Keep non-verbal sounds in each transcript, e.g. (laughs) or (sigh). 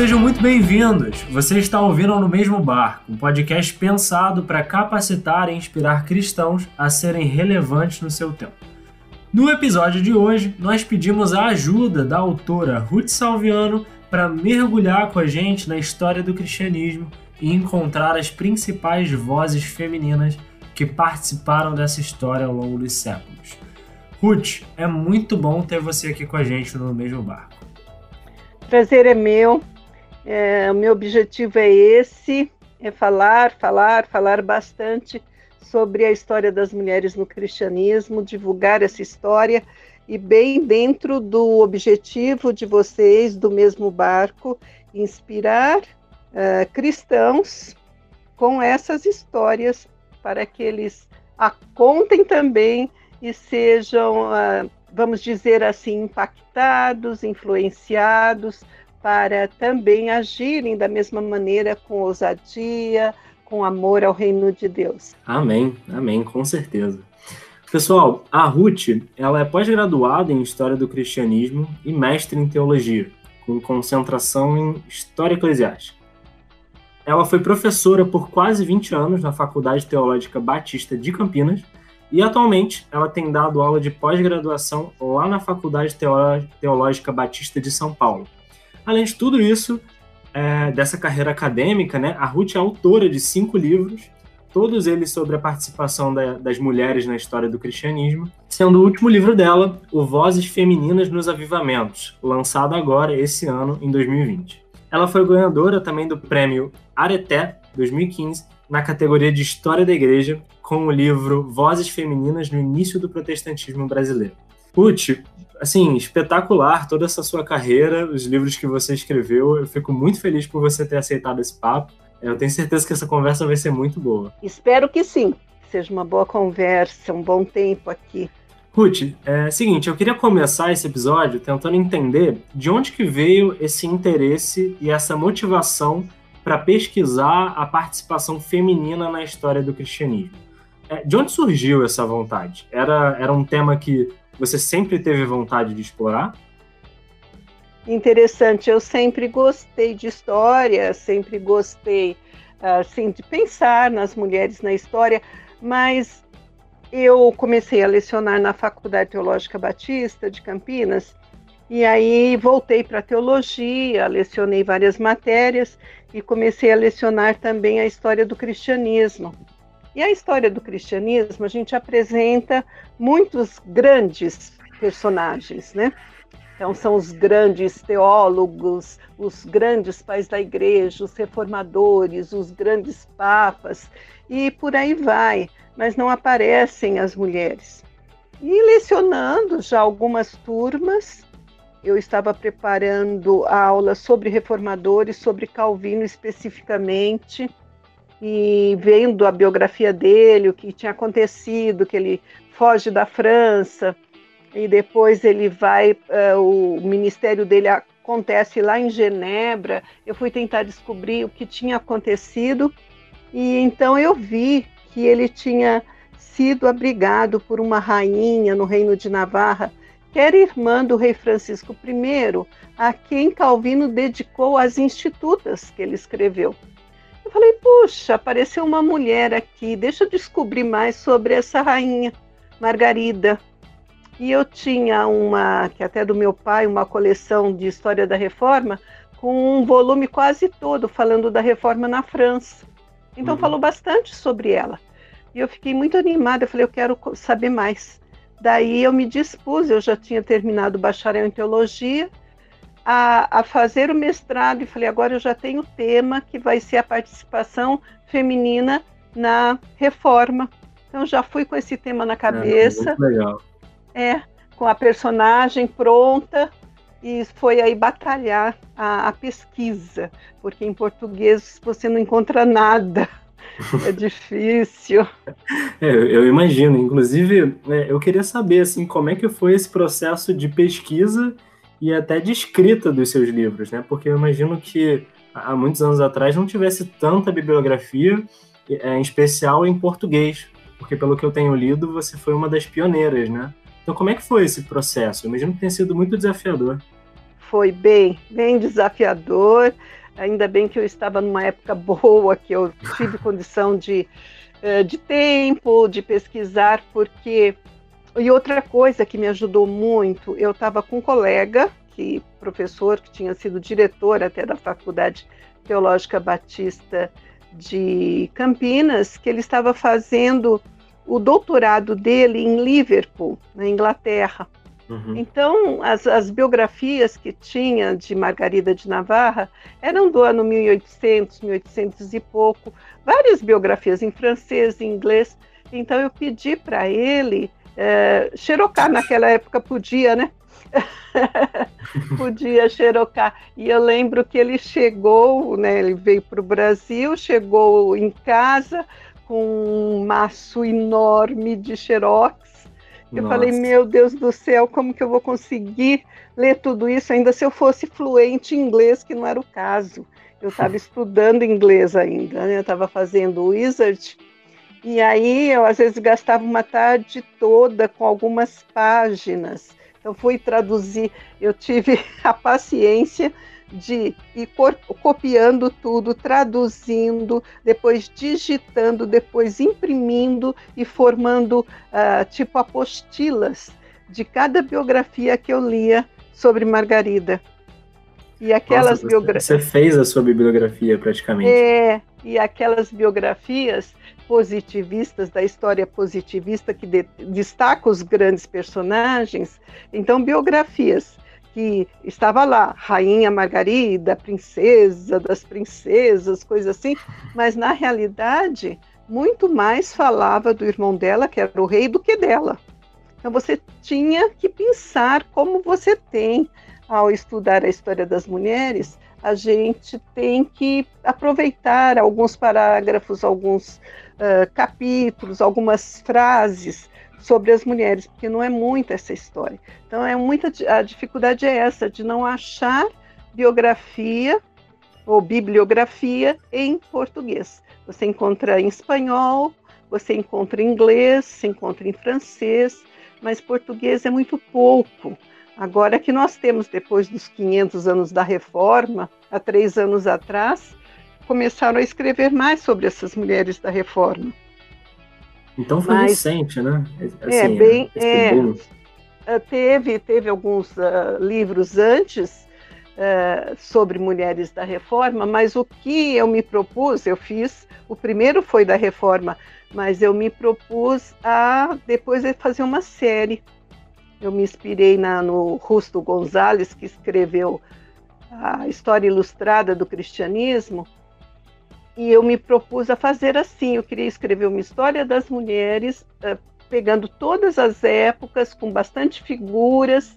sejam muito bem-vindos. Você está ouvindo No Mesmo Barco, um podcast pensado para capacitar e inspirar cristãos a serem relevantes no seu tempo. No episódio de hoje, nós pedimos a ajuda da autora Ruth Salviano para mergulhar com a gente na história do cristianismo e encontrar as principais vozes femininas que participaram dessa história ao longo dos séculos. Ruth, é muito bom ter você aqui com a gente no mesmo barco. Prazer é meu. É, o meu objetivo é esse: é falar, falar, falar bastante sobre a história das mulheres no cristianismo, divulgar essa história e bem dentro do objetivo de vocês do mesmo barco, inspirar uh, cristãos com essas histórias para que eles a contem também e sejam, uh, vamos dizer assim, impactados, influenciados para também agirem da mesma maneira com ousadia, com amor ao reino de Deus. Amém, amém, com certeza. Pessoal, a Ruth, ela é pós-graduada em História do Cristianismo e mestre em Teologia, com concentração em História Eclesiástica. Ela foi professora por quase 20 anos na Faculdade Teológica Batista de Campinas e atualmente ela tem dado aula de pós-graduação lá na Faculdade Teológica Batista de São Paulo. Além de tudo isso, é, dessa carreira acadêmica, né, a Ruth é autora de cinco livros, todos eles sobre a participação da, das mulheres na história do cristianismo, sendo o último livro dela, O Vozes Femininas nos Avivamentos, lançado agora, esse ano, em 2020. Ela foi ganhadora também do prêmio Areté 2015 na categoria de História da Igreja, com o livro Vozes Femininas no Início do Protestantismo Brasileiro. Ruth, assim, espetacular toda essa sua carreira, os livros que você escreveu. Eu fico muito feliz por você ter aceitado esse papo. Eu tenho certeza que essa conversa vai ser muito boa. Espero que sim. Seja uma boa conversa, um bom tempo aqui. Ruth, é seguinte, eu queria começar esse episódio tentando entender de onde que veio esse interesse e essa motivação para pesquisar a participação feminina na história do cristianismo. É, de onde surgiu essa vontade? Era, era um tema que você sempre teve vontade de explorar? Interessante, eu sempre gostei de história, sempre gostei assim, de pensar nas mulheres na história, mas eu comecei a lecionar na Faculdade Teológica Batista de Campinas e aí voltei para teologia, lecionei várias matérias e comecei a lecionar também a história do cristianismo. E a história do cristianismo, a gente apresenta muitos grandes personagens, né? Então, são os grandes teólogos, os grandes pais da igreja, os reformadores, os grandes papas, e por aí vai, mas não aparecem as mulheres. E lecionando já algumas turmas, eu estava preparando a aula sobre reformadores, sobre Calvino especificamente, e vendo a biografia dele, o que tinha acontecido, que ele foge da França e depois ele vai, uh, o ministério dele acontece lá em Genebra. Eu fui tentar descobrir o que tinha acontecido e então eu vi que ele tinha sido abrigado por uma rainha no reino de Navarra, que era irmã do rei Francisco I, a quem Calvino dedicou as institutas que ele escreveu. Eu falei, puxa, apareceu uma mulher aqui, deixa eu descobrir mais sobre essa rainha, Margarida. E eu tinha uma, que até do meu pai, uma coleção de história da reforma, com um volume quase todo falando da reforma na França. Então uhum. falou bastante sobre ela. E eu fiquei muito animada, eu falei, eu quero saber mais. Daí eu me dispus, eu já tinha terminado o bacharel em teologia, a, a fazer o mestrado e falei, agora eu já tenho o tema que vai ser a participação feminina na reforma. Então já fui com esse tema na cabeça. É, legal. É, com a personagem pronta e foi aí batalhar a, a pesquisa, porque em português você não encontra nada. (laughs) É difícil. É, eu imagino. Inclusive, é, eu queria saber assim, como é que foi esse processo de pesquisa e até de escrita dos seus livros, né? Porque eu imagino que há muitos anos atrás não tivesse tanta bibliografia, é, em especial em português, porque pelo que eu tenho lido, você foi uma das pioneiras, né? Então, como é que foi esse processo? Eu imagino que tenha sido muito desafiador. foi bem, bem desafiador. Ainda bem que eu estava numa época boa, que eu tive (laughs) condição de, eh, de tempo, de pesquisar, porque. E outra coisa que me ajudou muito, eu estava com um colega, que professor, que tinha sido diretor até da Faculdade Teológica Batista de Campinas, que ele estava fazendo o doutorado dele em Liverpool, na Inglaterra. Uhum. Então, as, as, biografias que tinha de Margarida de Navarra eram do ano 1800, 1800 e pouco, várias biografias em francês, em inglês. Então, eu pedi para ele, é, xerocar, naquela época podia, né? (laughs) podia xerocar. E eu lembro que ele chegou, né, ele veio para o Brasil, chegou em casa com um maço enorme de xerox, eu Nossa. falei, meu Deus do céu, como que eu vou conseguir ler tudo isso, ainda se eu fosse fluente em inglês, que não era o caso. Eu estava (laughs) estudando inglês ainda, né? eu estava fazendo Wizard, e aí eu às vezes gastava uma tarde toda com algumas páginas. Então fui traduzir, eu tive (laughs) a paciência de ir copiando tudo, traduzindo, depois digitando, depois imprimindo e formando uh, tipo apostilas de cada biografia que eu lia sobre Margarida. E aquelas biografias. Você fez a sua bibliografia praticamente. É, e aquelas biografias positivistas, da história positivista que de, destaca os grandes personagens. Então, biografias que estava lá, Rainha Margarida, princesa das princesas, coisa assim, mas na realidade muito mais falava do irmão dela, que era o rei, do que dela. Então você tinha que pensar como você tem ao estudar a história das mulheres, a gente tem que aproveitar alguns parágrafos, alguns uh, capítulos, algumas frases sobre as mulheres, porque não é muita essa história. Então é muita a dificuldade é essa de não achar biografia ou bibliografia em português. Você encontra em espanhol, você encontra em inglês, você encontra em francês, mas português é muito pouco. Agora que nós temos, depois dos 500 anos da reforma, há três anos atrás, começaram a escrever mais sobre essas mulheres da reforma. Então foi Mas, recente, né? Assim, é, bem. É, é, teve, teve alguns uh, livros antes uh, sobre mulheres da reforma, mas o que eu me propus, eu fiz, o primeiro foi da reforma, mas eu me propus a depois fazer uma série. Eu me inspirei na, no Rusto Gonzalez, que escreveu a história ilustrada do cristianismo, e eu me propus a fazer assim. Eu queria escrever uma história das mulheres, uh, pegando todas as épocas, com bastante figuras.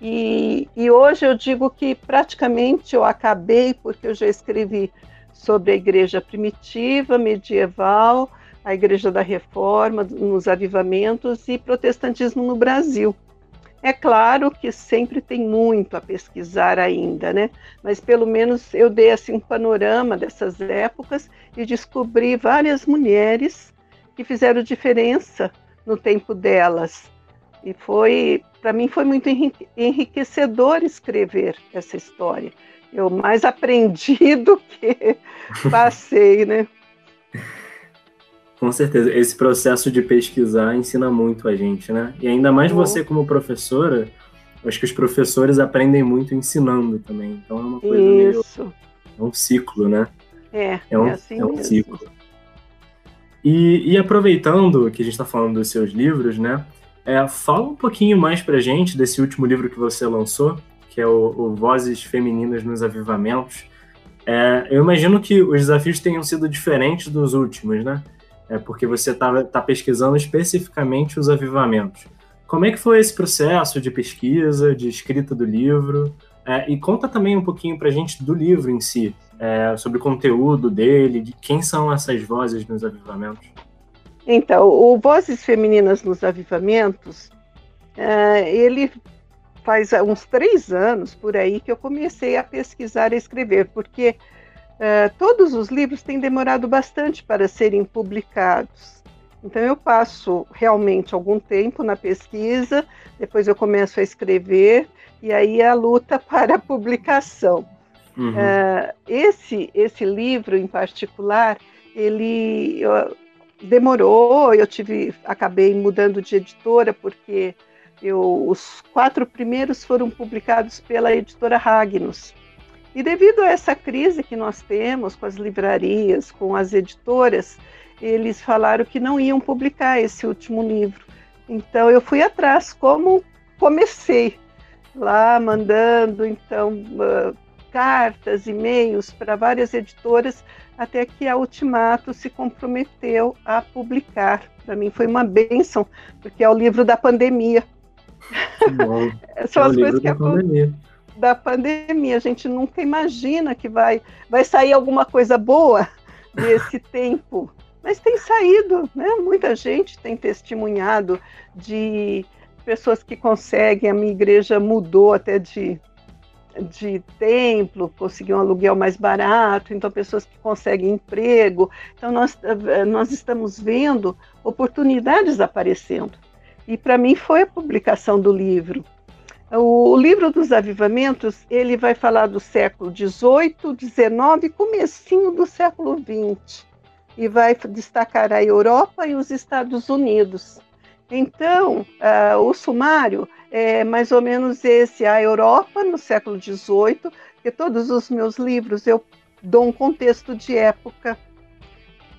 E, e hoje eu digo que praticamente eu acabei, porque eu já escrevi sobre a igreja primitiva, medieval, a igreja da reforma, nos avivamentos e protestantismo no Brasil. É claro que sempre tem muito a pesquisar ainda, né? Mas pelo menos eu dei assim um panorama dessas épocas e descobri várias mulheres que fizeram diferença no tempo delas. E foi, para mim, foi muito enriquecedor escrever essa história. Eu mais (laughs) aprendi do que passei, né? Com certeza, esse processo de pesquisar ensina muito a gente, né? E ainda mais você como professora, acho que os professores aprendem muito ensinando também. Então é uma coisa Isso. meio. É um ciclo, né? É, é um, é assim é um ciclo. E, e, aproveitando que a gente está falando dos seus livros, né? É, fala um pouquinho mais pra gente desse último livro que você lançou, que é o, o Vozes Femininas nos Avivamentos. É, eu imagino que os desafios tenham sido diferentes dos últimos, né? É porque você está tá pesquisando especificamente os avivamentos. Como é que foi esse processo de pesquisa, de escrita do livro? É, e conta também um pouquinho para a gente do livro em si, é, sobre o conteúdo dele, de quem são essas vozes nos avivamentos. Então, o Vozes Femininas nos Avivamentos, é, ele faz uns três anos por aí que eu comecei a pesquisar e escrever, porque Uh, todos os livros têm demorado bastante para serem publicados. Então, eu passo realmente algum tempo na pesquisa, depois eu começo a escrever. e aí a luta (laughs) para a publicação. Uhum. Uh, esse, esse livro em particular, ele eu, demorou, eu tive, acabei mudando de editora porque eu, os quatro primeiros foram publicados pela editora Ragnos. E devido a essa crise que nós temos com as livrarias, com as editoras, eles falaram que não iam publicar esse último livro. Então eu fui atrás, como comecei lá mandando então uh, cartas, e-mails para várias editoras, até que a Ultimato se comprometeu a publicar. Para mim foi uma bênção, porque é o livro da pandemia. (laughs) São é as coisas que da pandemia. Da pandemia. A gente nunca imagina que vai, vai sair alguma coisa boa (laughs) desse tempo. Mas tem saído, né? Muita gente tem testemunhado de pessoas que conseguem. A minha igreja mudou até de, de templo, conseguiu um aluguel mais barato, então pessoas que conseguem emprego. Então nós, nós estamos vendo oportunidades aparecendo. E para mim foi a publicação do livro. O, livro dos avivamentos, ele vai falar do século XVIII, XIX comecinho do século XX. E vai destacar a Europa e os Estados Unidos. Então, uh, o sumário é mais ou menos esse, a Europa no século XVIII, que todos os meus livros eu dou um contexto de época,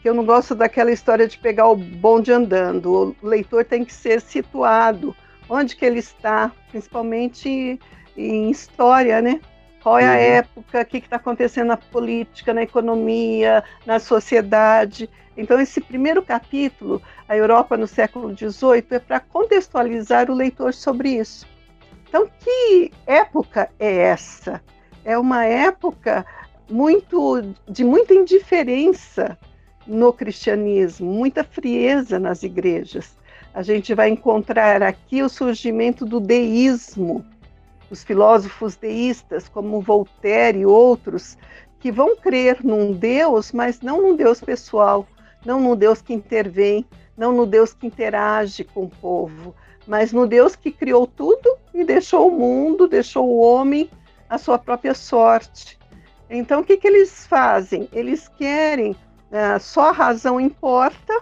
eu não gosto daquela história de pegar o bonde andando. O leitor tem que ser situado onde que ele está, principalmente em história, né? Qual é a uhum. época, o que está acontecendo na política, na economia, na sociedade. Então, esse primeiro capítulo, a Europa no século XVIII, é para contextualizar o leitor sobre isso. Então, que época é essa? É uma época muito de muita indiferença no cristianismo, muita frieza nas igrejas. A gente vai encontrar aqui o surgimento do deísmo, os filósofos deístas, como Voltaire e outros, que vão crer num Deus, mas não num Deus pessoal, não no Deus que intervém, não no Deus que interage com o povo, mas no Deus que criou tudo e deixou o mundo, deixou o homem à sua própria sorte. Então, o que, que eles fazem? Eles querem é, só a razão importa,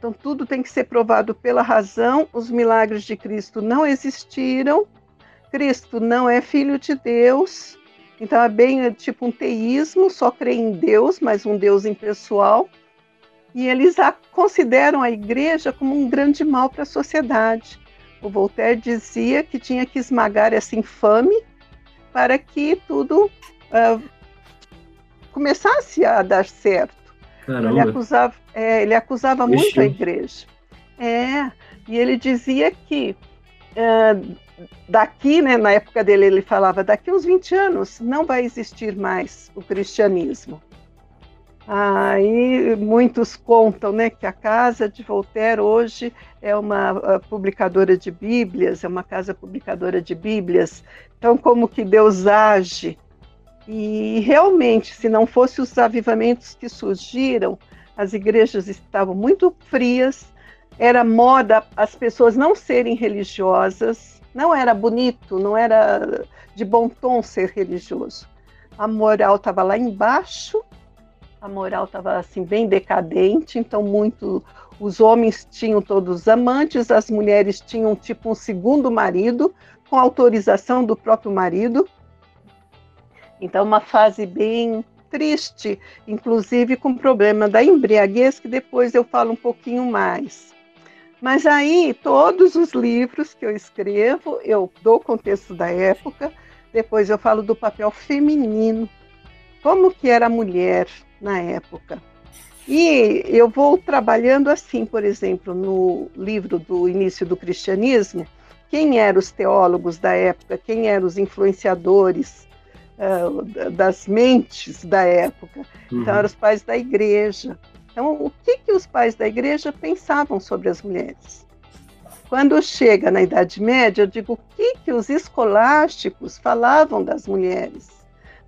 então tudo tem que ser provado pela razão. Os milagres de Cristo não existiram, Cristo não é filho de Deus, então é bem é tipo um teísmo, só crê em Deus, mas um Deus impessoal. E eles a consideram a igreja como um grande mal para a sociedade. O Voltaire dizia que tinha que esmagar essa infame para que tudo uh, começasse a dar certo. Caramba. Ele acusava, é, ele acusava muito a igreja. É, e ele dizia que é, daqui, né, na época dele, ele falava: daqui uns 20 anos não vai existir mais o cristianismo. Aí muitos contam né, que a casa de Voltaire hoje é uma publicadora de Bíblias, é uma casa publicadora de Bíblias. Então, como que Deus age e realmente, se não fossem os avivamentos que surgiram, as igrejas estavam muito frias, era moda as pessoas não serem religiosas, não era bonito, não era de bom tom ser religioso. A moral estava lá embaixo, a moral estava assim bem decadente, então muito os homens tinham todos amantes, as mulheres tinham tipo um segundo marido com autorização do próprio marido. Então, uma fase bem triste, inclusive com o problema da embriaguez, que depois eu falo um pouquinho mais. Mas aí, todos os livros que eu escrevo, eu dou o contexto da época, depois eu falo do papel feminino, como que era a mulher na época. E eu vou trabalhando assim, por exemplo, no livro do início do cristianismo, quem eram os teólogos da época, quem eram os influenciadores, uh, das mentes da época. Então, uhum. Então, eram os pais da igreja. Então, o que, que os pais da igreja pensavam sobre as mulheres? Quando chega na Idade Média, eu digo o que, que os escolásticos falavam das mulheres.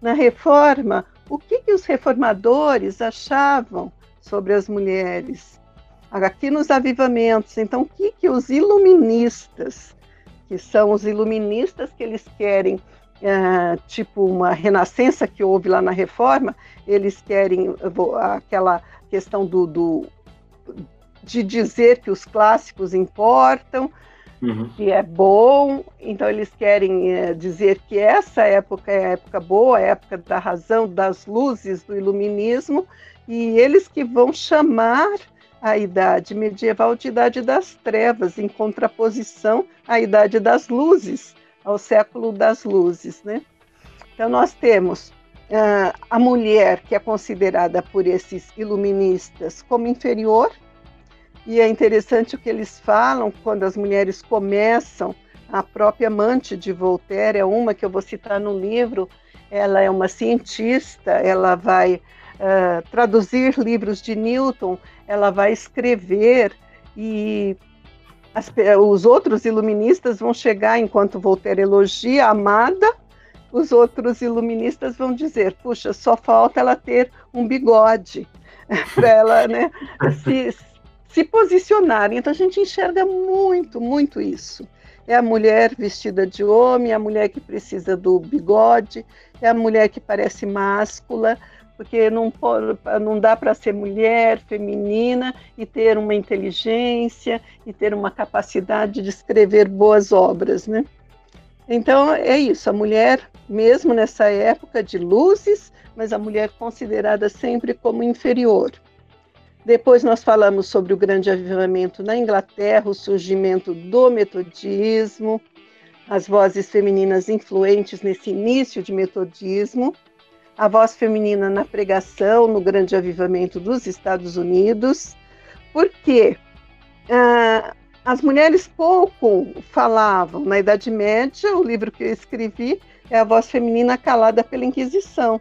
Na Reforma, o que, que os reformadores achavam sobre as mulheres. Aqui nos avivamentos, então, o que, que os iluministas que são os iluministas que eles querem Uh, tipo uma renascença que houve lá na reforma, eles querem aquela questão do, do, de dizer que os clássicos importam, uhum. que é bom, então eles querem é, dizer que essa época é a época boa, a época da razão, das luzes do iluminismo, e eles que vão chamar a idade medieval de idade das trevas, em contraposição à idade das luzes, ao século das luzes, né? Então nós temos uh, a mulher que é considerada por esses iluministas como inferior, e é interessante o que eles falam quando as mulheres começam. A própria amante de Voltaire é uma que eu vou citar no livro. Ela é uma cientista, ela vai uh, traduzir livros de Newton, ela vai escrever e as, os outros iluministas vão chegar enquanto Voltaire elogia a amada, os outros iluministas vão dizer: puxa, só falta ela ter um bigode (laughs) para ela, né, se, se posicionarem. Então a gente enxerga muito, muito isso. É a mulher vestida de homem, é a mulher que precisa do bigode, é a mulher que parece máscula, porque não, não dá para ser mulher, feminina e ter uma inteligência e ter uma capacidade de escrever boas obras, né? Então é isso, a mulher, mesmo nessa época de luzes, mas a mulher considerada sempre como inferior. Depois nós falamos sobre o grande avivamento na Inglaterra, o surgimento do metodismo, as vozes femininas influentes nesse início de metodismo, a voz feminina na pregação no grande avivamento dos Estados Unidos, porque ah, as mulheres pouco falavam. Na Idade Média, o livro que eu escrevi é A Voz Feminina Calada pela Inquisição.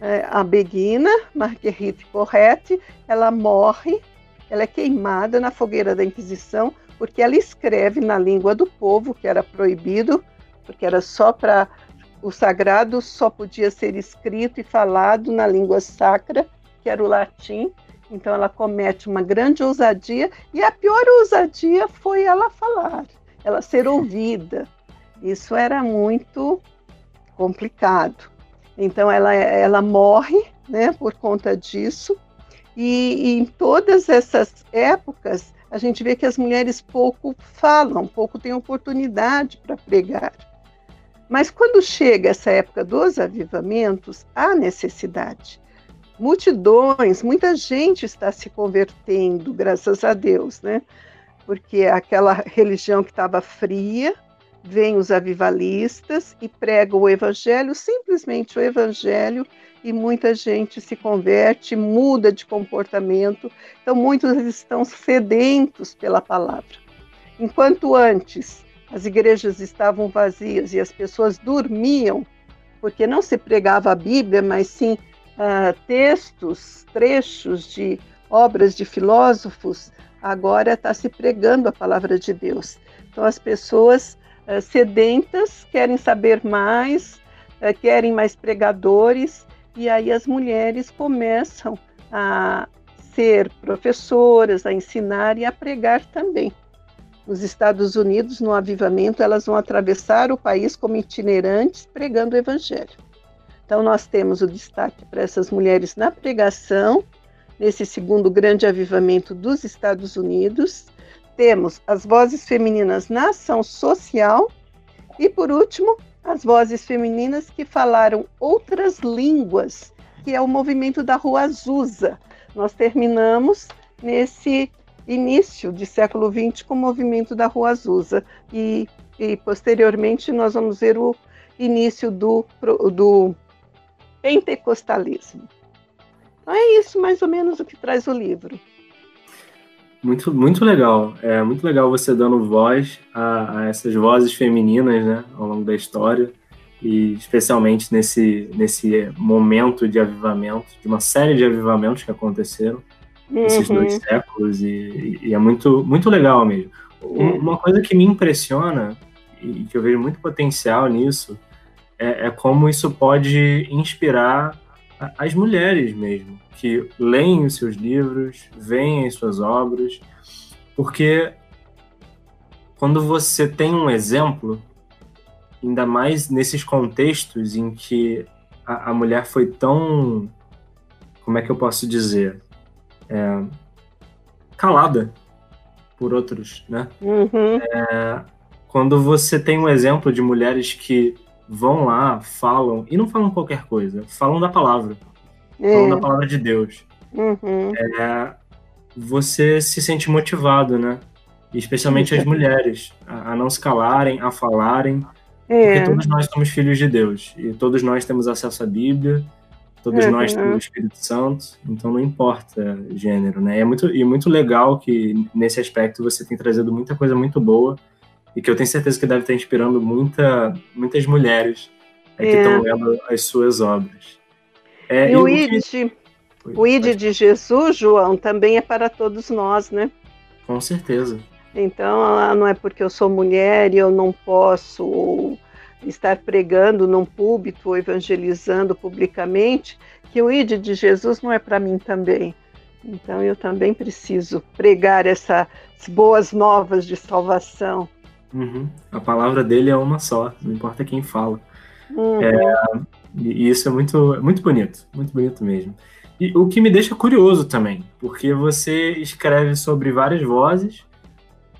É, a Beguina, Marguerite Porrette, ela morre, ela é queimada na fogueira da Inquisição, porque ela escreve na língua do povo, que era proibido, porque era só para o sagrado só podia ser escrito e falado na língua sacra, que era o latim. Então ela comete uma grande ousadia e a pior ousadia foi ela falar, ela ser ouvida. Isso era muito complicado. Então ela, ela morre né, por conta disso. E, e, em todas essas épocas, a gente vê que as mulheres pouco falam, pouco têm oportunidade para pregar. Mas quando chega essa época dos avivamentos, há necessidade. Multidões, muita gente está se convertendo, graças a Deus, né? Porque aquela religião que estava fria, vêm os avivalistas e pregam o evangelho, simplesmente o evangelho, e muita gente se converte, muda de comportamento. Então, muitos estão sedentos pela palavra. Enquanto antes as igrejas estavam vazias e as pessoas dormiam, porque não se pregava a Bíblia, mas sim uh, textos, trechos de obras de filósofos, agora está se pregando a palavra de Deus. Então, as pessoas uh, sedentas, querem saber mais, uh, querem mais pregadores, e aí as mulheres começam a ser professoras, a ensinar e a pregar também. Nos Estados Unidos, no avivamento, elas vão atravessar o país como itinerantes pregando o evangelho. Então, nós temos o destaque para essas mulheres na pregação, nesse segundo grande avivamento dos Estados Unidos, temos as vozes femininas na ação social e, por último, as vozes femininas que falaram outras línguas, que é o movimento da Rua Azusa. Nós terminamos nesse início de século XX com o movimento da Rua Azusa e, e posteriormente nós vamos ver o início do, do pentecostalismo. Então é isso mais ou menos o que traz o livro. Muito, muito legal. É muito legal você dando voz a, a, essas vozes femininas, né, ao longo da história e especialmente nesse nesse momento de avivamento, de uma série de avivamentos que aconteceram uhum. nesses dois séculos e, e, é muito muito legal mesmo. Uhum. Uma coisa que me impressiona e que eu vejo muito potencial nisso é, é como isso pode inspirar as mulheres mesmo, que leem os seus livros, veem as suas obras, porque quando você tem um exemplo, ainda mais nesses contextos em que a, a mulher foi tão, como é que eu posso dizer, é, calada por outros, né? Uhum. É, quando você tem um exemplo de mulheres que vão lá, falam, e não falam qualquer coisa, falam da palavra, é. falam da palavra de Deus. Uhum. É, você se sente motivado, né? Especialmente as mulheres, a, a, não se calarem, a falarem, é. porque todos nós somos filhos de Deus, e todos nós temos acesso à Bíblia, todos uhum. nós temos o Espírito Santo, então não importa gênero, né? E é muito, e muito legal que nesse aspecto você tem trazido muita coisa muito boa, e que eu tenho certeza que deve estar inspirando muita, muitas mulheres é, que estão lendo as suas obras. É, e o ID, o ID de Jesus, João, também é para todos nós, né? Com certeza. Então, ah, não é porque eu sou mulher e eu não posso estar pregando num púlpito ou evangelizando publicamente, que o ID de Jesus não é para mim também. Então, eu também preciso pregar essas boas novas de salvação. Uhum. A palavra dele é uma só, não importa quem fala. Uhum. É, e isso é muito, muito bonito, muito bonito mesmo. E o que me deixa curioso também, porque você escreve sobre várias vozes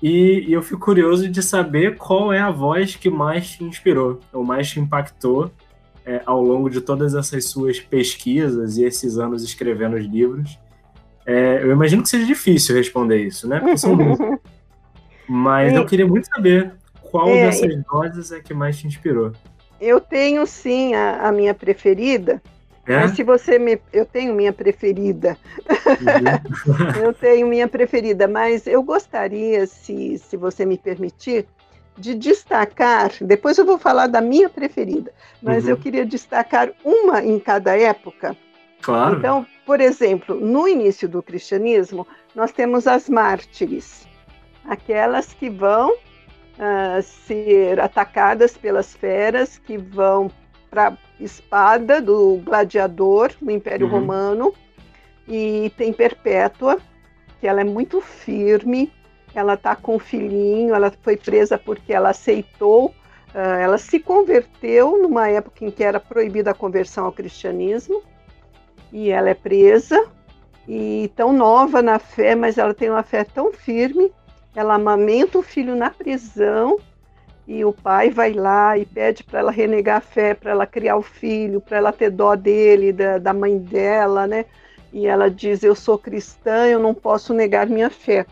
e, e eu fico curioso de saber qual é a voz que mais te inspirou, ou mais te impactou é, ao longo de todas essas suas pesquisas e esses anos escrevendo os livros. É, eu imagino que seja difícil responder isso, né? Porque são muitos. (laughs) Mas eu queria muito saber qual é, dessas vozes é que mais te inspirou. Eu tenho sim a, a minha preferida. É? Mas se você me. Eu tenho minha preferida. Uhum. (laughs) (laughs) eu tenho minha preferida, mas eu gostaria, se, se você me permitir, de destacar. Depois eu vou falar da minha preferida, mas uhum. eu queria destacar uma em cada época. Claro. Então, por exemplo, no início do cristianismo, nós temos as mártires aquelas que vão uh, ser atacadas pelas feras, que vão para espada do gladiador no Império uhum. Romano, e tem Perpétua, que ela é muito firme, ela está com um filhinho, ela foi presa porque ela aceitou, uh, ela se converteu numa época em que era proibida a conversão ao cristianismo, e ela é presa, e tão nova na fé, mas ela tem uma fé tão firme ela amamenta o filho na prisão e o pai vai lá e pede para ela renegar a fé, para ela criar o filho, para ela ter dó dele, da, da mãe dela, né? E ela diz: Eu sou cristã, eu não posso negar minha fé.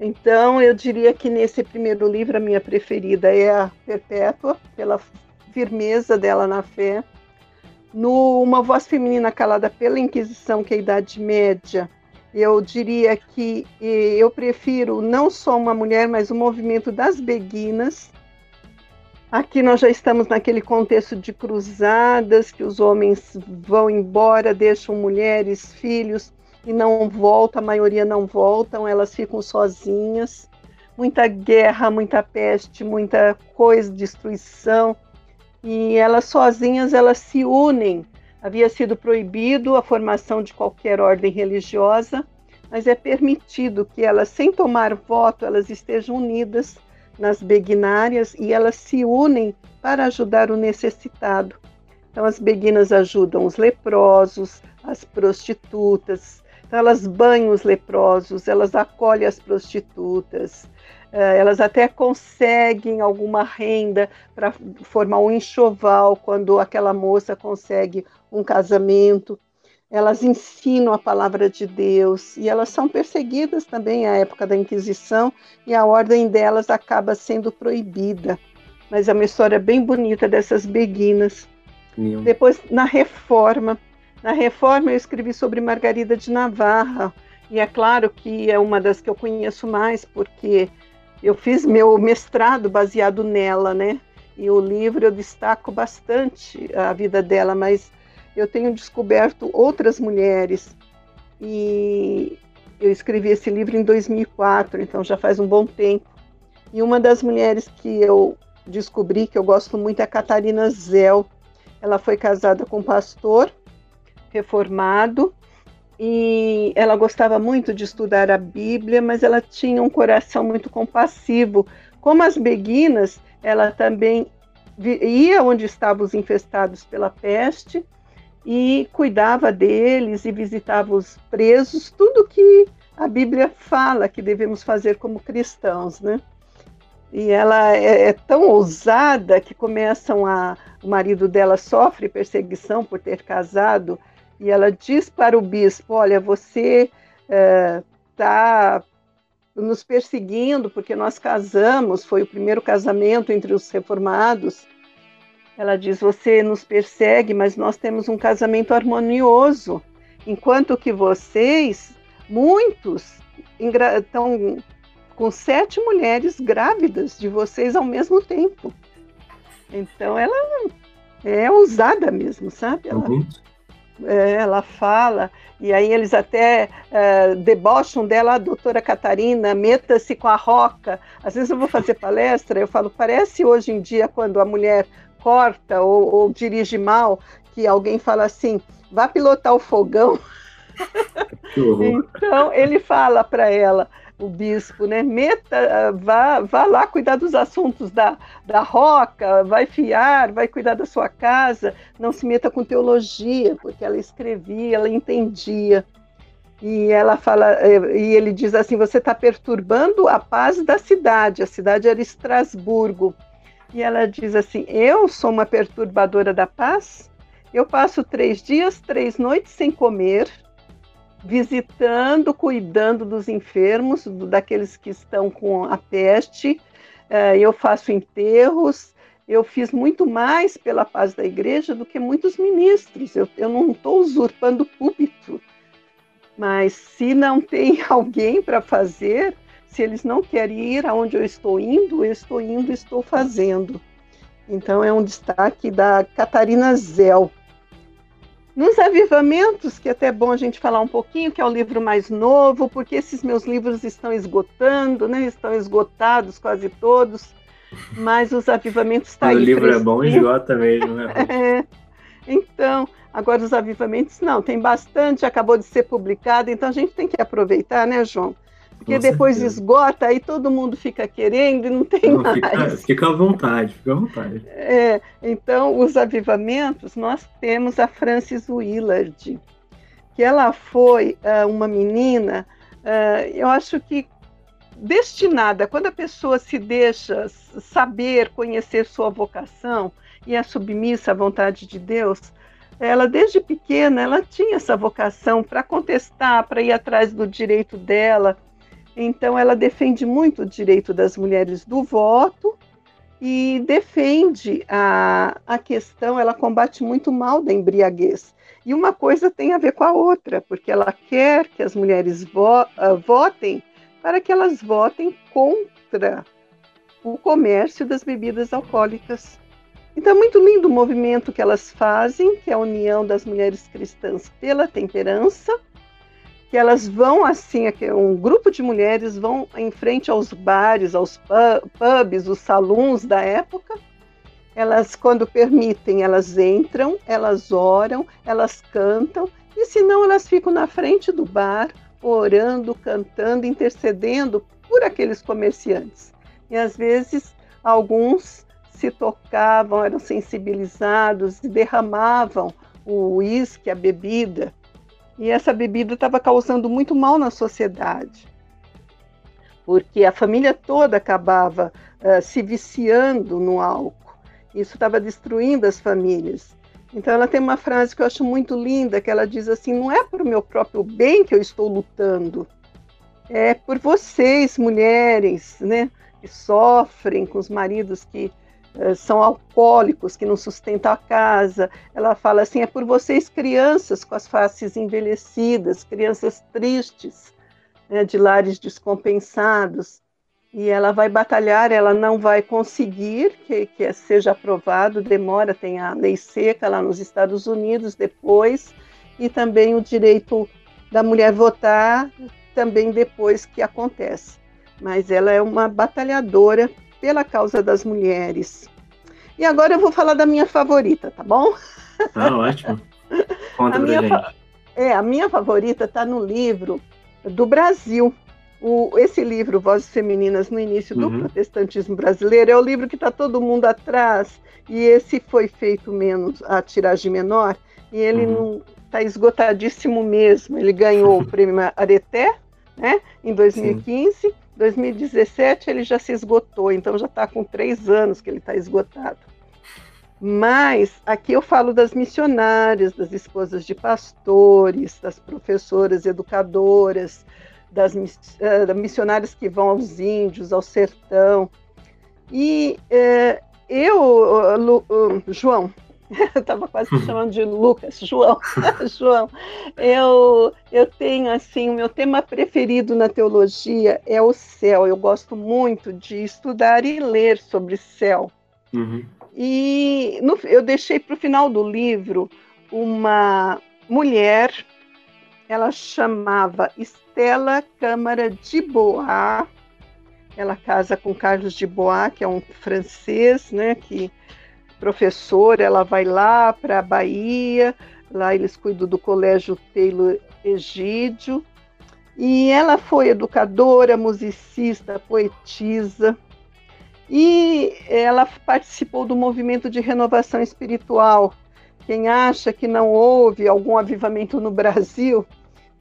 Então, eu diria que nesse primeiro livro, a minha preferida é a Perpétua, pela firmeza dela na fé. No Uma Voz Feminina Calada pela Inquisição, que é a Idade Média, eu diria que eu prefiro não só uma mulher, mas o movimento das beguinas. Aqui nós já estamos naquele contexto de cruzadas, que os homens vão embora, deixam mulheres, filhos e não voltam, a maioria não voltam, elas ficam sozinhas. Muita guerra, muita peste, muita coisa, destruição. E elas sozinhas, elas se unem Havia sido proibido a formação de qualquer ordem religiosa, mas é permitido que elas, sem tomar voto, elas estejam unidas nas beguinárias e elas se unem para ajudar o necessitado. Então, as beguinas ajudam os leprosos, as prostitutas, então, elas banham os leprosos, elas acolhem as prostitutas, eh, elas até conseguem alguma renda para formar um enxoval quando aquela moça consegue um casamento. Elas ensinam a palavra de Deus e elas são perseguidas também à época da Inquisição e a ordem delas acaba sendo proibida. Mas é uma história bem bonita dessas beguinas. Depois, na Reforma, na Reforma eu escrevi sobre Margarida de Navarra e é claro que é uma das que eu conheço mais porque eu fiz meu mestrado baseado nela, né? E o livro eu destaco bastante a vida dela, mas eu tenho descoberto outras mulheres e eu escrevi esse livro em 2004, então já faz um bom tempo. E uma das mulheres que eu descobri que eu gosto muito é a Catarina Zell. Ela foi casada com um pastor reformado e ela gostava muito de estudar a Bíblia, mas ela tinha um coração muito compassivo Como as beguinas, ela também ia onde estavam os infestados pela peste e cuidava deles e visitava os presos, tudo que a Bíblia fala que devemos fazer como cristãos, né? E ela é, é tão ousada que começam a o marido dela sofre perseguição por ter casado e ela diz para o bispo, olha, você está é, nos perseguindo porque nós casamos, foi o primeiro casamento entre os reformados ela diz: Você nos persegue, mas nós temos um casamento harmonioso, enquanto que vocês, muitos, estão com sete mulheres grávidas de vocês ao mesmo tempo. Então ela é ousada mesmo, sabe? Ela, uhum. é, ela fala, e aí eles até é, debocham dela, a doutora Catarina, meta-se com a roca. Às vezes eu vou fazer palestra, eu falo, parece hoje em dia quando a mulher corta ou, ou dirige mal, que alguém fala assim, vá pilotar o fogão. então ele fala para ela, o bispo, né? Meta, vá, vá lá cuidar dos assuntos da, da roca, vai fiar, vai cuidar da sua casa, não se meta com teologia, porque ela escrevia, ela entendia. E ela fala, e ele diz assim: você está perturbando a paz da cidade. A cidade era Estrasburgo. E ela diz assim: Eu sou uma perturbadora da paz. Eu passo três dias, três noites sem comer, visitando, cuidando dos enfermos, daqueles que estão com a peste. Eh, eu faço enterros. Eu fiz muito mais pela paz da igreja do que muitos ministros. Eu, eu não estou usurpando púlpito. Mas se não tem (laughs) alguém para fazer, se eles não querem ir aonde eu estou indo, eu estou indo e estou fazendo. Então é um destaque da Catarina Zell. Nos avivamentos, que é até bom a gente falar um pouquinho, que é o livro mais novo, porque esses meus livros estão esgotando, né? Estão esgotados quase todos, mas os avivamentos estão tá aí. O livro fresquinho. é bom, esgota mesmo, né? (laughs) é. Então, agora os avivamentos não, tem bastante, acabou de ser publicado, então a gente tem que aproveitar, né, João? Porque depois certeza. esgota, aí todo mundo fica querendo e não tem não, mais. Fica, (laughs) fica à vontade, fica à vontade. É, então, os avivamentos, nós temos a Frances Willard, que ela foi uh, uma menina, uh, eu acho que destinada, quando a pessoa se deixa saber, conhecer sua vocação e é submissa à vontade de Deus, ela desde pequena ela tinha essa vocação para contestar, para ir atrás do direito dela, então, ela defende muito o direito das mulheres do voto e defende a, a questão, ela combate muito mal da embriaguez. E uma coisa tem a ver com a outra, porque ela quer que as mulheres vo, uh, votem para que elas votem contra o comércio das bebidas alcoólicas. Então é muito lindo o movimento que elas fazem, que é a união das mulheres cristãs pela temperança, que elas vão assim, um grupo de mulheres vão em frente aos bares, aos pubs, os salões da época. Elas, quando permitem, elas entram, elas oram, elas cantam, e se não, elas ficam na frente do bar, orando, cantando, intercedendo por aqueles comerciantes. E às vezes alguns se tocavam, eram sensibilizados derramavam o uísque, a bebida, e essa bebida estava causando muito mal na sociedade, porque a família toda acabava uh, se viciando no álcool. Isso estava destruindo as famílias. Então ela tem uma frase que eu acho muito linda, que ela diz assim: "Não é o meu próprio bem que eu estou lutando, é por vocês, mulheres, né, que sofrem com os maridos que são alcoólicos, que não sustentam a casa. Ela fala assim: é por vocês, crianças com as faces envelhecidas, crianças tristes, né, de lares descompensados. E ela vai batalhar, ela não vai conseguir que, que seja aprovado, demora, tem a lei seca lá nos Estados Unidos depois, e também o direito da mulher votar também depois que acontece. Mas ela é uma batalhadora pela causa das mulheres. E agora eu vou falar da minha favorita, tá bom? Ah, ótimo. Conta a minha, gente. É, a minha favorita está no livro do Brasil, o, esse livro, Vozes Femininas no Início do uhum. Protestantismo Brasileiro, é o livro que está todo mundo atrás, e esse foi feito menos, a tiragem menor, e ele uhum. não está esgotadíssimo mesmo. Ele ganhou o (laughs) prêmio Areté né, em 2015, Sim. 2017 ele já se esgotou, então já está com três anos que ele está esgotado. Mas aqui eu falo das missionárias, das esposas de pastores, das professoras educadoras, das uh, missionárias que vão aos índios, ao sertão. E uh, eu, uh, João, (laughs) eu estava quase me chamando de Lucas, João, (laughs) João, eu, eu tenho assim, o meu tema preferido na teologia é o céu. Eu gosto muito de estudar e ler sobre céu. Uhum. E no, eu deixei para o final do livro uma mulher, ela chamava Estela Câmara de Bois. Ela casa com Carlos de Bois, que é um francês, né, que professor, ela vai lá para a Bahia, lá eles cuidam do Colégio Taylor Egídio, e ela foi educadora, musicista, poetisa, e ela participou do movimento de renovação espiritual. Quem acha que não houve algum avivamento no Brasil,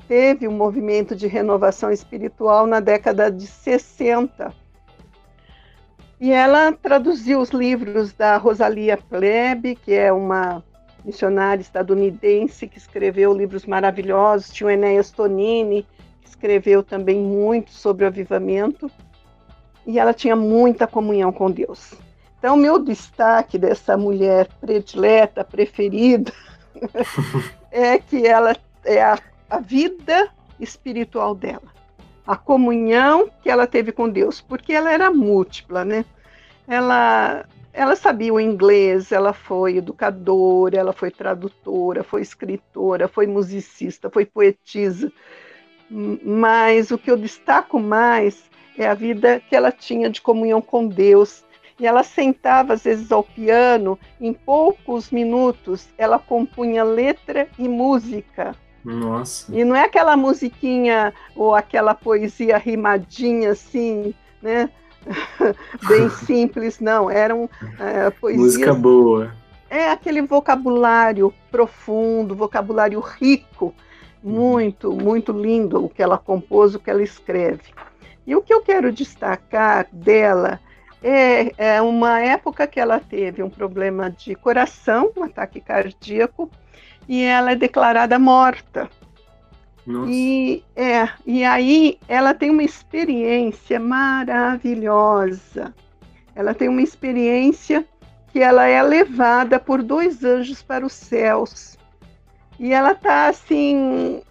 teve um movimento de renovação espiritual na década de 60. E ela traduziu os livros da Rosalia Plebe, que é uma missionária estadunidense que escreveu livros maravilhosos. Tinha o Enéas Tonini, que escreveu também muito sobre o avivamento. E ela tinha muita comunhão com Deus. Então, meu destaque dessa mulher predileta, preferida, (laughs) é que ela é a a vida espiritual dela, a comunhão que ela teve com Deus, porque ela era múltipla, né? Ela, ela sabia o inglês, ela foi educadora, ela foi tradutora, foi escritora, foi musicista, foi poetisa, mas o que eu destaco mais é a vida que ela tinha de comunhão com Deus. E ela sentava às vezes ao piano, em poucos minutos ela compunha letra e música nossa. E não é aquela musiquinha ou aquela poesia rimadinha assim, né? (laughs) Bem (laughs) simples, não. Eram é, poesias. Música boa. É aquele vocabulário profundo, vocabulário rico, muito, muito lindo o que ela compôs, o que ela escreve. E o que eu quero destacar dela é, é uma época que ela teve um problema de coração, um ataque cardíaco, e ela é declarada morta. Nossa. E, é, e aí ela tem uma experiência maravilhosa. Ela tem uma experiência que ela é levada por dois anjos para os céus. E ela está assim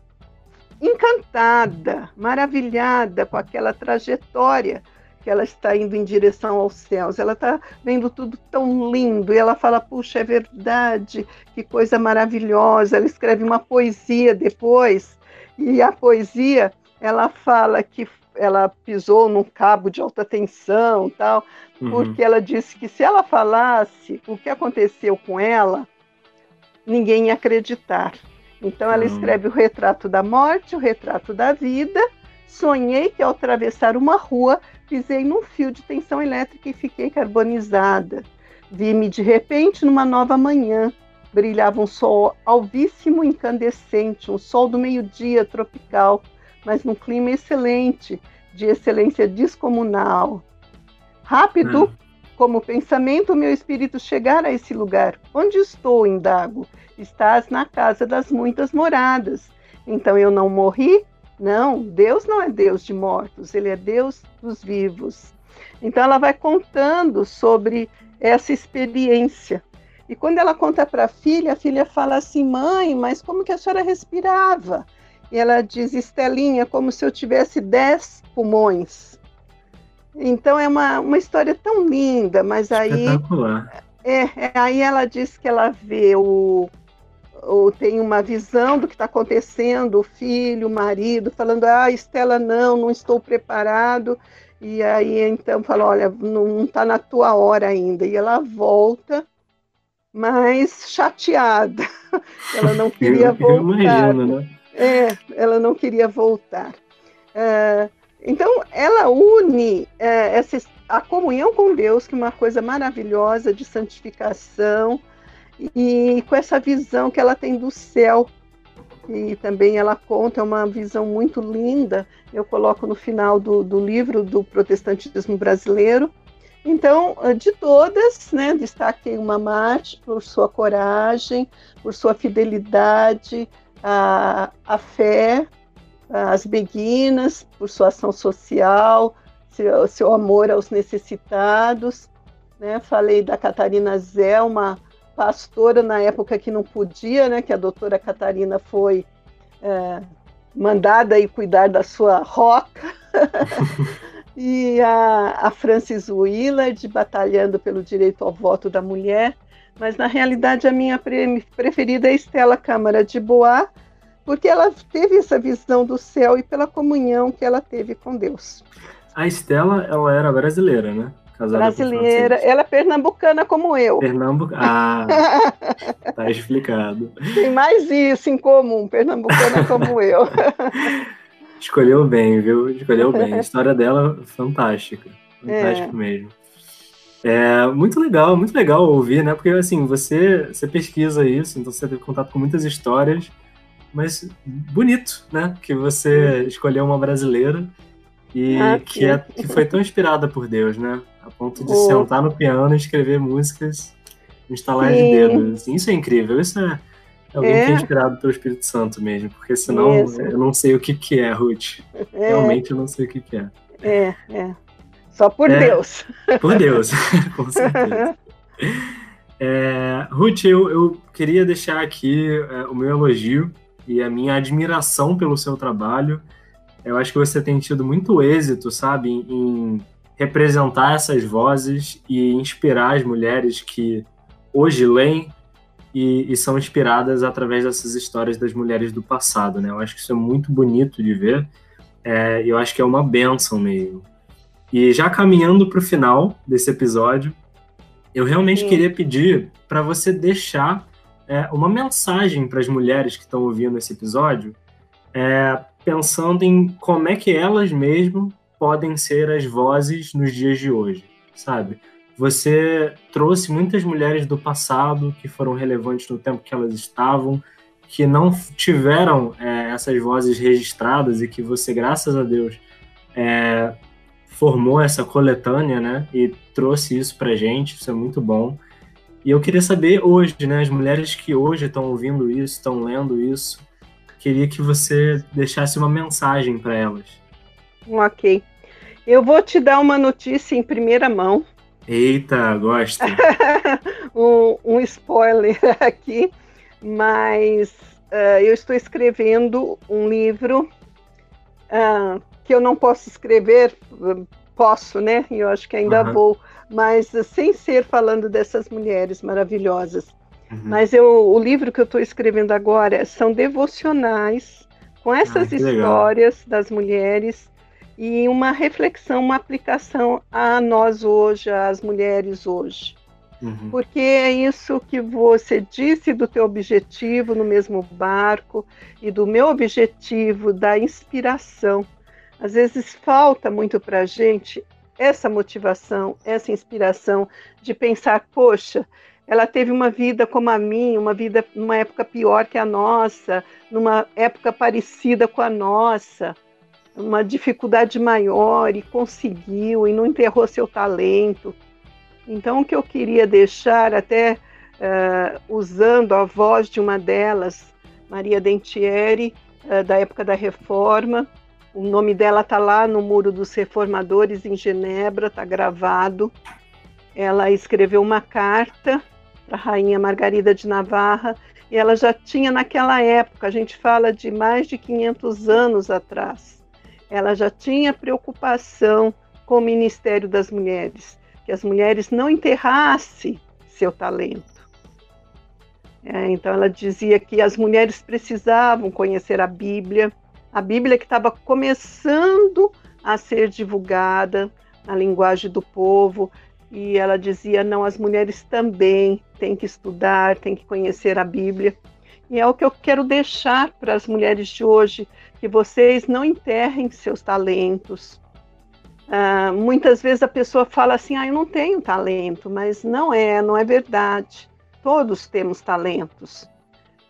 encantada, maravilhada com aquela trajetória que ela está indo em direção aos céus. Ela está vendo tudo tão lindo e ela fala: puxa, é verdade, que coisa maravilhosa. Ela escreve uma poesia depois e a poesia ela fala que ela pisou num cabo de alta tensão, tal, uhum. porque ela disse que se ela falasse o que aconteceu com ela, ninguém ia acreditar. Então ela uhum. escreve o retrato da morte, o retrato da vida. Sonhei que ao atravessar uma rua pisei num fio de tensão elétrica e fiquei carbonizada. Vi-me de repente numa nova manhã. Brilhava um sol alvíssimo incandescente, um sol do meio-dia tropical, mas num clima excelente, de excelência descomunal. Rápido, hum. como pensamento, meu espírito chegar a esse lugar. Onde estou, indago? Estás na casa das muitas moradas. Então eu não morri, não, Deus não é Deus de mortos, ele é Deus dos vivos. Então ela vai contando sobre essa experiência. E quando ela conta para a filha, a filha fala assim: "Mãe, mas como que a senhora respirava?" E ela diz: "Estelinha, como se eu tivesse dez pulmões." Então é uma, uma história tão linda, mas aí é, é, aí ela diz que ela vê o ou tem uma visão do que está acontecendo, o filho, o marido, falando, ah, Estela, não, não estou preparado. E aí então fala, olha, não está na tua hora ainda. E ela volta, mas chateada. (laughs) ela não queria eu, voltar. Eu imagino, né? É, ela não queria voltar. É, Então, ela une é, essa, a comunhão com Deus, que é uma coisa maravilhosa de santificação, e com essa visão que ela tem do céu, e também ela conta é uma visão muito linda. Eu coloco no final do, do livro do Protestantismo Brasileiro. Então, de todas, né, destaquei uma Marte por sua coragem, por sua fidelidade à, à fé, às beguinas, por sua ação social, seu, seu amor aos necessitados. Né? Falei da Catarina Zé, uma pastora na época que não podia, né? Que a doutora Catarina foi é, mandada ir cuidar da sua roca. (laughs) e a, a Francis Willard batalhando pelo direito ao voto da mulher. Mas na realidade a minha pre preferida é Estela Câmara de Bois, porque ela teve essa visão do céu e pela comunhão que ela teve com Deus. A Estela, ela era brasileira, né? Casada brasileira. Ela é pernambucana como eu. Pernambucana. Ah, (laughs) tá explicado. Tem mais isso em comum, pernambucana como eu. Escolheu bem, viu? Escolheu bem. A (laughs) história dela fantástica. Fantástica é. mesmo. É muito legal, muito legal ouvir, né? Porque assim, você, você pesquisa isso, então você teve contato com muitas histórias, mas bonito, né? Que você escolheu uma brasileira e ah, que, é, que foi tão inspirada por Deus, né? A ponto de oh. sentar no piano e escrever músicas no instalar de dedos. Assim, isso é incrível. Isso é, é alguém é. que é inspirado pelo Espírito Santo mesmo. Porque senão isso. eu não sei o que, que é, Ruth. É. Realmente eu não sei o que, que é. É, é. Só por é, Deus. Por Deus, (laughs) com certeza. (laughs) É, Ruth, eu, eu, queria deixar aqui é, o meu elogio e a minha admiração pelo seu trabalho. Eu acho que você tem tido muito êxito, sabe, em representar essas vozes e inspirar as mulheres que hoje leem e, e, são inspiradas através dessas histórias das mulheres do passado, né? Eu acho que isso é muito bonito de ver. É, eu acho que é uma benção mesmo. E já caminhando para o final desse episódio, eu realmente Sim. queria pedir para você deixar é, uma mensagem para as mulheres que estão ouvindo esse episódio, é, pensando em como é que elas mesmas podem ser as vozes nos dias de hoje, sabe? Você trouxe muitas mulheres do passado que foram relevantes no tempo que elas estavam, que não tiveram é, essas vozes registradas e que você, graças a Deus, é, formou essa coletânea, né? E trouxe isso pra gente, isso é muito bom. E eu queria saber hoje, né? As mulheres que hoje estão ouvindo isso, estão lendo isso, queria que você deixasse uma mensagem para elas. Ok. Eu vou te dar uma notícia em primeira mão. Eita, gosto. (laughs) um, um, spoiler (laughs) aqui, mas uh, eu estou escrevendo um livro uh, que eu não posso escrever, posso, né? Eu acho que ainda uhum. vou, mas sem ser falando dessas mulheres maravilhosas. Uhum. Mas eu, o livro que eu estou escrevendo agora são devocionais com essas histórias legal. das mulheres e uma reflexão, uma aplicação a nós hoje, às mulheres hoje. Uhum. Porque é isso que você disse do teu objetivo no mesmo barco e do meu objetivo da inspiração. Às vezes falta muito para a gente essa motivação, essa inspiração de pensar, poxa, ela teve uma vida como a minha, uma vida numa época pior que a nossa, numa época parecida com a nossa, uma dificuldade maior e conseguiu e não enterrou seu talento. Então, o que eu queria deixar, até uh, usando a voz de uma delas, Maria Dentieri, uh, da época da Reforma, o nome dela está lá no Muro dos Reformadores, em Genebra, está gravado. Ela escreveu uma carta para a Rainha Margarida de Navarra, e ela já tinha naquela época, a gente fala de mais de 500 anos atrás, ela já tinha preocupação com o Ministério das Mulheres, que as mulheres não enterrassem seu talento. É, então ela dizia que as mulheres precisavam conhecer a Bíblia, a Bíblia que estava começando a ser divulgada na linguagem do povo, e ela dizia: não, as mulheres também têm que estudar, têm que conhecer a Bíblia. E é o que eu quero deixar para as mulheres de hoje, que vocês não enterrem seus talentos. Uh, muitas vezes a pessoa fala assim, ah, eu não tenho talento, mas não é, não é verdade. Todos temos talentos.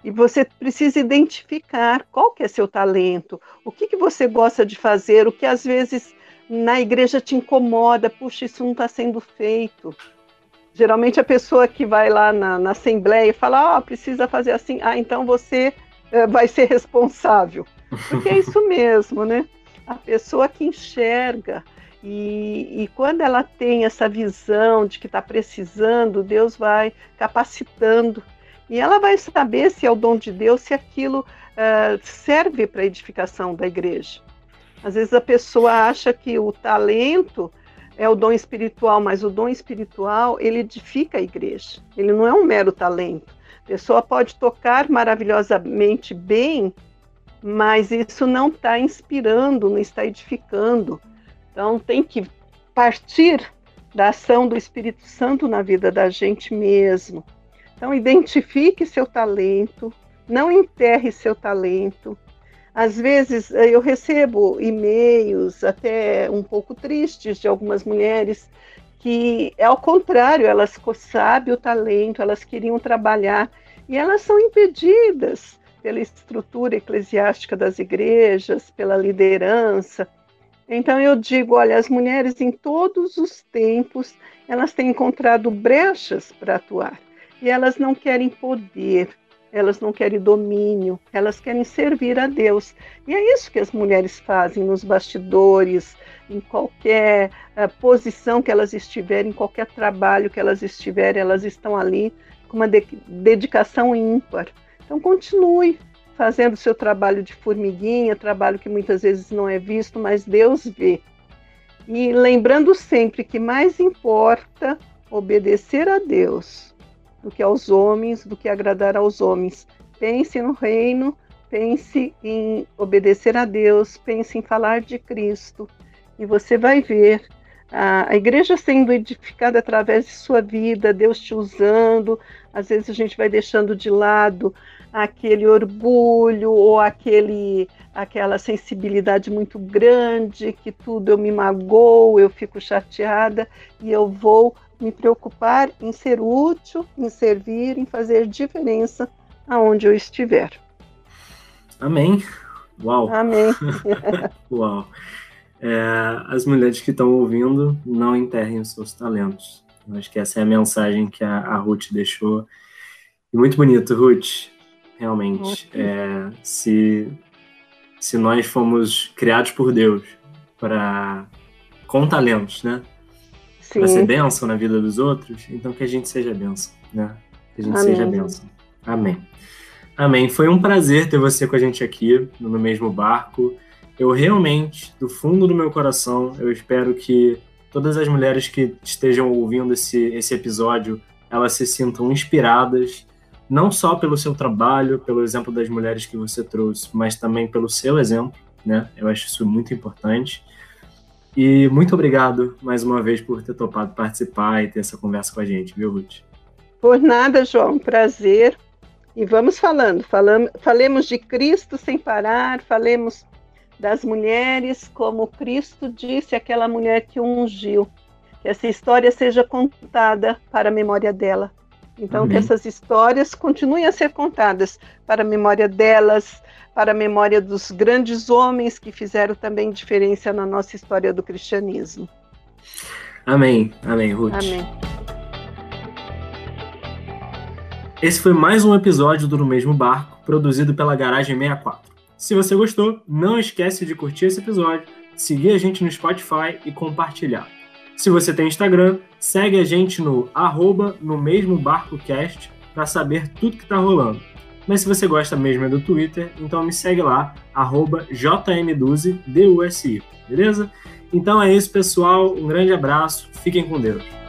E você precisa identificar qual que é seu talento, o que, que você gosta de fazer, o que às vezes na igreja te incomoda, puxa, isso não está sendo feito. Geralmente a pessoa que vai lá na, na assembleia fala, ah, oh, precisa fazer assim, ah, então você uh, vai ser responsável. Porque é isso mesmo, né? A pessoa que enxerga e, e, quando ela tem essa visão de que está precisando, Deus vai capacitando. E ela vai saber se é o dom de Deus, se aquilo uh, serve para a edificação da igreja. Às vezes a pessoa acha que o talento é o dom espiritual, mas o dom espiritual ele edifica a igreja. Ele não é um mero talento. A pessoa pode tocar maravilhosamente bem, mas isso não está inspirando, não está edificando. Então tem que partir da ação do Espírito Santo na vida da gente mesmo. Então identifique seu talento, não enterre seu talento. Às vezes eu recebo e-mails até um pouco tristes de algumas mulheres que é ao contrário, elas sabem o talento, elas queriam trabalhar e elas são impedidas pela estrutura eclesiástica das igrejas, pela liderança. Então eu digo, olha, as mulheres em todos os tempos, elas têm encontrado brechas para atuar. E elas não querem poder, elas não querem domínio, elas querem servir a Deus. E é isso que as mulheres fazem nos bastidores, em qualquer uh, posição que elas estiverem, em qualquer trabalho que elas estiverem, elas estão ali com uma de dedicação ímpar. Então, continue fazendo seu trabalho de formiguinha, trabalho que muitas vezes não é visto, mas Deus vê. E lembrando sempre que mais importa obedecer a Deus do que aos homens, do que agradar aos homens. Pense no reino, pense em obedecer a Deus, pense em falar de Cristo, e você vai ver a, igreja sendo edificada através de sua vida, Deus te usando. Às vezes a gente vai deixando de lado aquele orgulho ou aquele aquela sensibilidade muito grande que tudo eu me magoo, eu fico chateada e eu vou me preocupar em ser útil, em servir, em fazer diferença aonde eu estiver. Amém. Uau. Amém. (laughs) Uau é, as mulheres que estão ouvindo não enterrem os seus talentos. Eu acho que essa é a mensagem que a, a Ruth deixou. E muito bonito, Ruth, realmente. É, se, se nós fomos criados por Deus para com talentos, né? Para ser bênção na vida dos outros, então que a gente seja bênção, né? Que a gente Amém. seja bênção. Amém. Amém. Foi um prazer ter você com a gente aqui no mesmo barco eu realmente, do fundo do meu coração, eu espero que todas as mulheres que estejam ouvindo esse, esse episódio, elas se sintam inspiradas, não só pelo seu trabalho, pelo exemplo das mulheres que você trouxe, mas também pelo seu exemplo, né? Eu acho isso muito importante. E muito obrigado mais uma vez por ter topado participar e ter essa conversa com a gente, viu, Ruth? Por nada, João. Prazer. E vamos falando. Falamos, falemos de Cristo sem parar, falemos das mulheres, como Cristo disse àquela mulher que ungiu. Que essa história seja contada para a memória dela. Então, Amém. que essas histórias continuem a ser contadas para a memória delas, para a memória dos grandes homens que fizeram também diferença na nossa história do cristianismo. Amém. Amém, Ruth. Amém. Esse foi mais um episódio do No Mesmo Barco, produzido pela Garagem 64. Se você gostou, não esquece de curtir esse episódio, seguir a gente no Spotify e compartilhar. Se você tem Instagram, segue a gente no arroba no mesmo barcocast para saber tudo que está rolando. Mas se você gosta mesmo é do Twitter, então me segue lá, arroba jmduzi, beleza? Então é isso, pessoal. Um grande abraço. Fiquem com Deus.